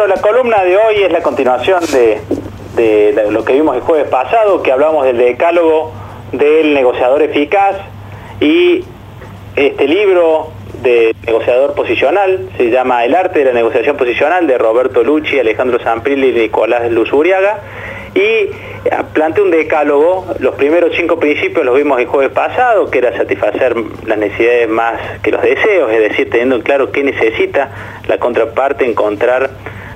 Bueno, la columna de hoy es la continuación de, lo que vimos el jueves pasado, que hablamos del decálogo del negociador eficaz y este libro de negociador posicional, se llama El arte de la negociación posicional de Roberto Lucci, Alejandro Zamprilli y Nicolás Luzuriaga y eh, plantea un decálogo, los primeros cinco principios los vimos el jueves pasado, que era satisfacer las necesidades más que los deseos, es decir, teniendo en claro qué necesita la contraparte, encontrar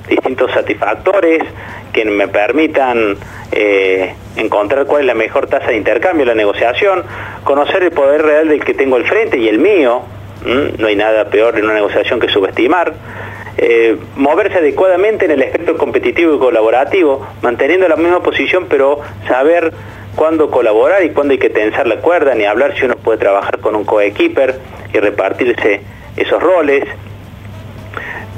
distintos satisfactores que me permitan eh, encontrar cuál es la mejor tasa de intercambio la negociación, conocer el poder real del que tengo al frente y el mío, no hay nada peor en una negociación que subestimar, eh, moverse adecuadamente en el espectro competitivo y colaborativo, manteniendo la misma posición, pero saber cuándo colaborar y cuándo hay que tensar la cuerda, ni hablar si uno puede trabajar con un coequiper y repartirse esos roles.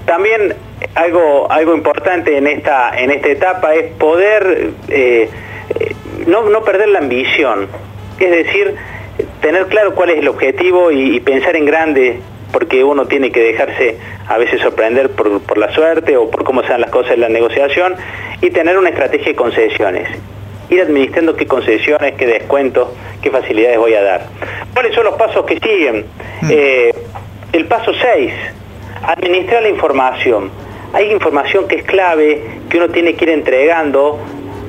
También algo, algo importante en esta, en esta etapa es poder eh, eh, no, perder la ambición, es decir, tener claro cuál es el objetivo y pensar en grande porque uno tiene que dejarse a veces sorprender por, la suerte o por cómo sean las cosas en la negociación y tener una estrategia de concesiones. Ir administrando qué concesiones, qué descuentos, qué facilidades voy a dar. ¿Cuáles son los pasos que siguen? Mm. Eh, el paso 6, administrar la información. Hay información que es clave, que uno tiene que ir entregando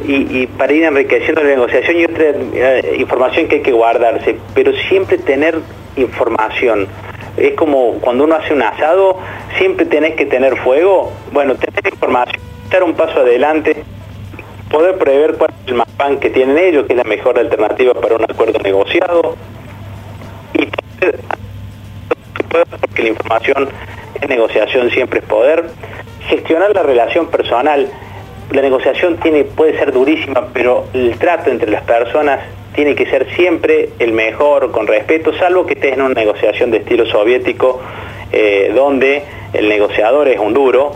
y, para ir enriqueciendo la negociación y otra eh, información que hay que guardarse, pero siempre tener información es como cuando uno hace un asado, siempre tenés que tener fuego. Bueno, tener información, estar un paso adelante, poder prever cuál es el mapán que tienen ellos, que es la mejor alternativa para un acuerdo negociado. Y porque la información en negociación siempre es poder. Gestionar la relación personal. La negociación tiene, puede ser durísima, pero el trato entre las personas tiene que ser siempre el mejor, con respeto, salvo que estés en una negociación de estilo soviético, eh, donde el negociador es un duro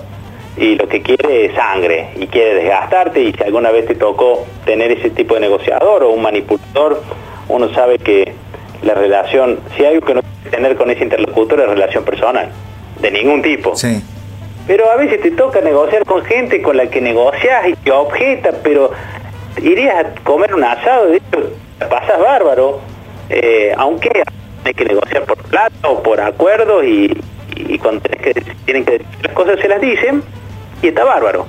y lo que quiere es sangre y quiere desgastarte y si alguna vez te tocó tener ese tipo de negociador o un manipulador, uno sabe que la relación, si hay algo que no tener con ese interlocutor es relación personal, de ningún tipo. Pero a veces te toca negociar con gente con la que negocias y te objeta, pero irías a comer un asado, de hecho, pasas bárbaro, eh, aunque hay que negociar por plata o por acuerdos y, cuando que, tienen que decir las cosas se las dicen y está bárbaro.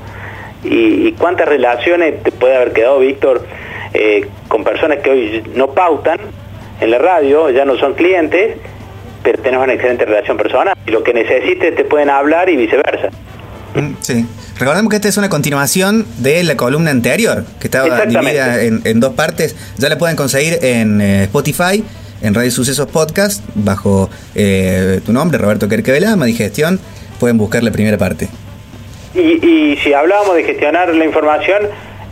Y, cuántas relaciones te puede haber quedado, Víctor, eh, con personas que hoy no pautan en la radio, ya no son clientes, pero tenemos una excelente relación personal. Y lo que necesites te pueden hablar y viceversa. Mm, sí. Recordemos que esta es una continuación de la columna anterior, que estaba dividida en, dos partes. Ya la pueden conseguir en eh, Spotify, en Radio Sucesos Podcast, bajo eh, tu nombre, Roberto Querquevelama, Digestión. Pueden buscar la primera parte. Y, si hablábamos de gestionar la información,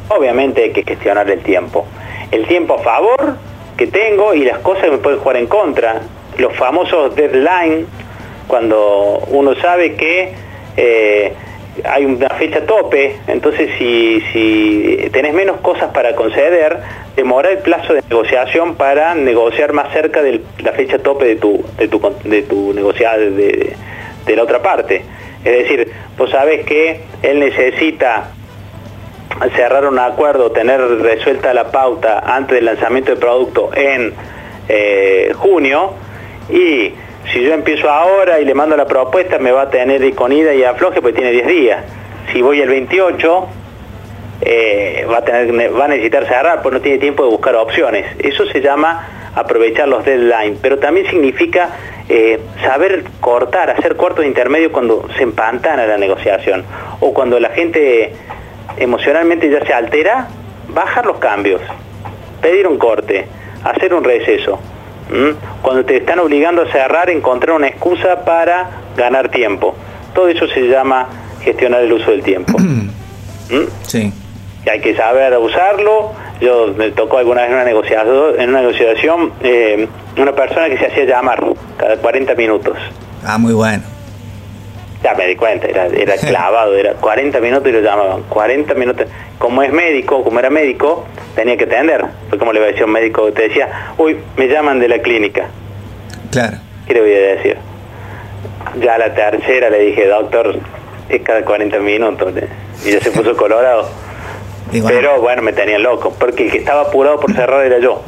obviamente hay que gestionar el tiempo. El tiempo a favor que tengo y las cosas que me pueden jugar en contra. Los famosos deadline, cuando uno sabe que... Eh, hay una fecha tope, entonces si, tenés menos cosas para conceder, demora el plazo de negociación para negociar más cerca de la fecha tope de tu, de tu, de tu de la otra parte. Es decir, vos sabés que él necesita cerrar un acuerdo, tener resuelta la pauta antes del lanzamiento del producto en eh, junio y si yo empiezo ahora y le mando la propuesta, me va a tener con ida y afloje porque tiene 10 días. Si voy el 28, eh, va, a tener, va a necesitar cerrar porque no tiene tiempo de buscar opciones. Eso se llama aprovechar los deadlines, pero también significa eh, saber cortar, hacer cortos de intermedio cuando se empantana la negociación o cuando la gente emocionalmente ya se altera, bajar los cambios, pedir un corte, hacer un receso. Cuando te están obligando a cerrar, encontrar una excusa para ganar tiempo. Todo eso se llama gestionar el uso del tiempo. Sí. hay que saber usarlo. Yo me tocó alguna vez en una negociación, en una negociación eh, una persona que se hacía llamar cada 40 minutos. Ah, muy bueno. Ya me di cuenta, era, era clavado, era 40 minutos y lo llamaban. 40 minutos. Como es médico, como era médico, tenía que atender. Fue como le iba a decir un médico te decía, uy, me llaman de la clínica. Claro. ¿Qué le voy a decir? Ya la tercera le dije, doctor, es cada 40 minutos. Y ya se puso colorado. Pero bueno, me tenía loco, porque el que estaba apurado por cerrar era yo.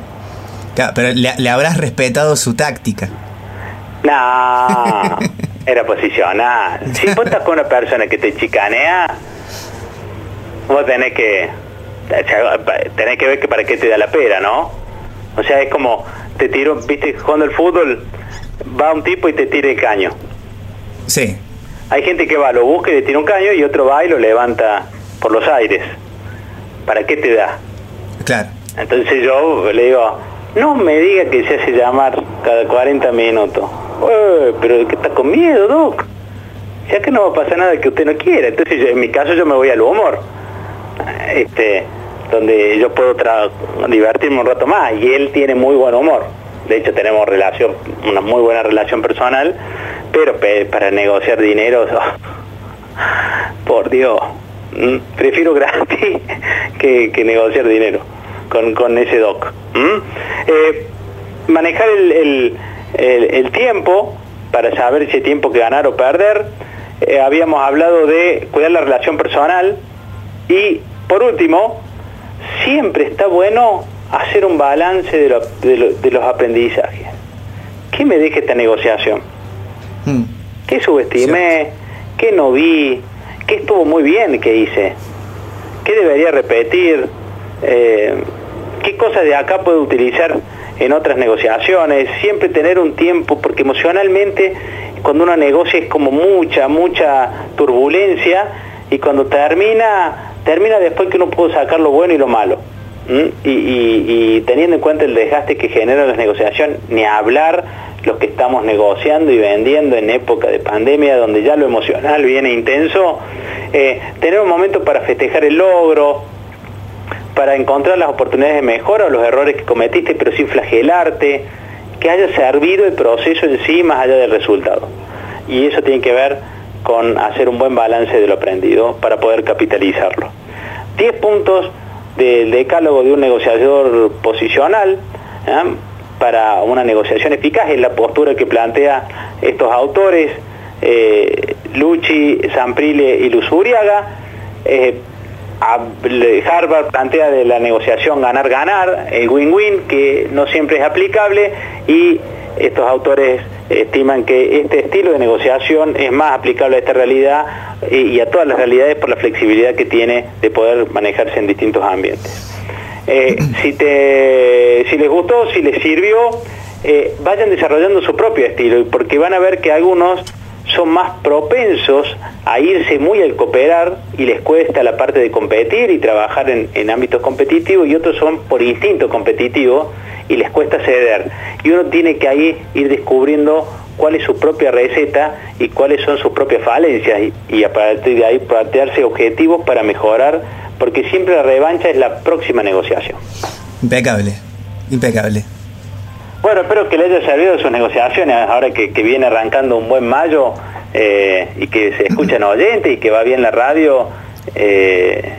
Claro, pero le, habrás respetado su táctica. No, era posicional. Si vos estás con una persona que te chicanea, vos tenés que tenés que ver que para qué te da la pera, ¿no? O sea, es como te tiro, viste, jugando el fútbol, va un tipo y te tira el caño. Sí. Hay gente que va, lo busca y le tira un caño y otro va y lo levanta por los aires. ¿Para qué te da? Claro. Entonces yo le digo, no me diga que se hace llamar cada 40 minutos. pero que está con miedo, Doc. Ya que no va a pasar nada que usted no quiera. Entonces en mi caso yo me voy al humor. Este, donde yo puedo divertirme un rato más. Y él tiene muy buen humor. De hecho tenemos relación, una muy buena relación personal, pero para negociar dinero, por Dios, mm, prefiero gratis que, negociar dinero con, ese doc. Eh, manejar el, tiempo para saber si hay tiempo que ganar o perder. Eh, habíamos hablado de cuidar la relación personal y por último, siempre está bueno hacer un balance de, los aprendizajes. ¿Qué me deja esta negociación? Hmm. ¿Qué subestimé? ¿Qué no vi? ¿Qué estuvo muy bien que hice? ¿Qué debería repetir? Eh, ¿Qué cosas de acá puedo utilizar en otras negociaciones? Siempre tener un tiempo, porque emocionalmente cuando uno negocia es como mucha, mucha turbulencia y cuando termina, termina después que uno pudo sacar lo bueno y lo malo. Y, teniendo en cuenta el desgaste que genera la negociación, ni hablar los que estamos negociando y vendiendo en época de pandemia, donde ya lo emocional viene intenso, eh, tener un momento para festejar el logro, para encontrar las oportunidades de mejora o los errores que cometiste, pero sin flagelarte, que haya servido el proceso en sí más allá del resultado. Y eso tiene que ver con hacer un buen balance de lo aprendido para poder capitalizarlo. 10 puntos del decálogo de un negociador posicional ¿eh? para una negociación eficaz es la postura que plantea estos autores, eh, Luchi, Zamprile y Luzuriaga. Eh, Harvard plantea de la negociación ganar-ganar, el win-win, que no siempre es aplicable, y estos autores estiman que este estilo de negociación es más aplicable a esta realidad y, a todas las realidades por la flexibilidad que tiene de poder manejarse en distintos ambientes. Eh, si, te, si les gustó, si les sirvió, eh, vayan desarrollando su propio estilo, porque van a ver que algunos son más propensos a irse muy al cooperar y les cuesta la parte de competir y trabajar en, en ámbitos competitivos y otros son por instinto competitivo y les cuesta ceder. Y uno tiene que ahí ir descubriendo cuál es su propia receta y cuáles son sus propias falencias y, a partir de ahí plantearse objetivos para mejorar, porque siempre la revancha es la próxima negociación. Impecable, impecable. Bueno, espero que le haya servido sus negociaciones, ahora que, viene arrancando un buen mayo eh, y que se escuchan oyentes y que va bien la radio, eh,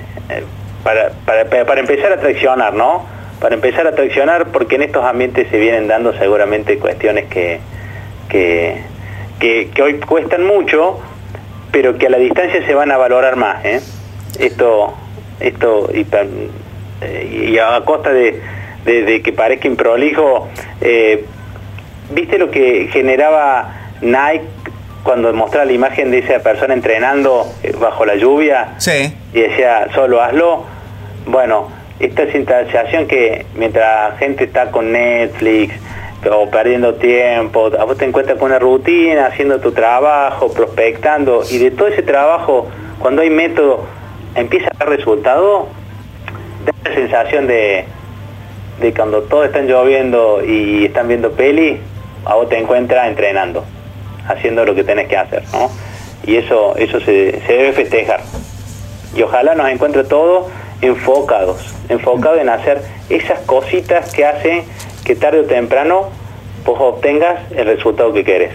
para, para, para empezar a traicionar, ¿no? para empezar a traccionar, porque en estos ambientes se vienen dando seguramente cuestiones que, que, hoy cuestan mucho, pero que a la distancia se van a valorar más. ¿eh? Esto, esto y, y, a costa de, que parezca improlijo, eh, ¿viste lo que generaba Nike cuando mostraba la imagen de esa persona entrenando eh, bajo la lluvia? Sí. Y decía, solo hazlo. Bueno, esta sensación que mientras gente está con Netflix o perdiendo tiempo, a vos te encuentras con una rutina, haciendo tu trabajo, prospectando, y de todo ese trabajo, cuando hay método, empieza a dar resultado, da la sensación de, de cuando todos están lloviendo y están viendo peli, a vos te encuentras entrenando, haciendo lo que tenés que hacer, ¿no? Y eso, eso se, se debe festejar. Y ojalá nos encuentre todos enfocados enfocado en hacer esas cositas que hacen que tarde o temprano vos obtengas el resultado que querés.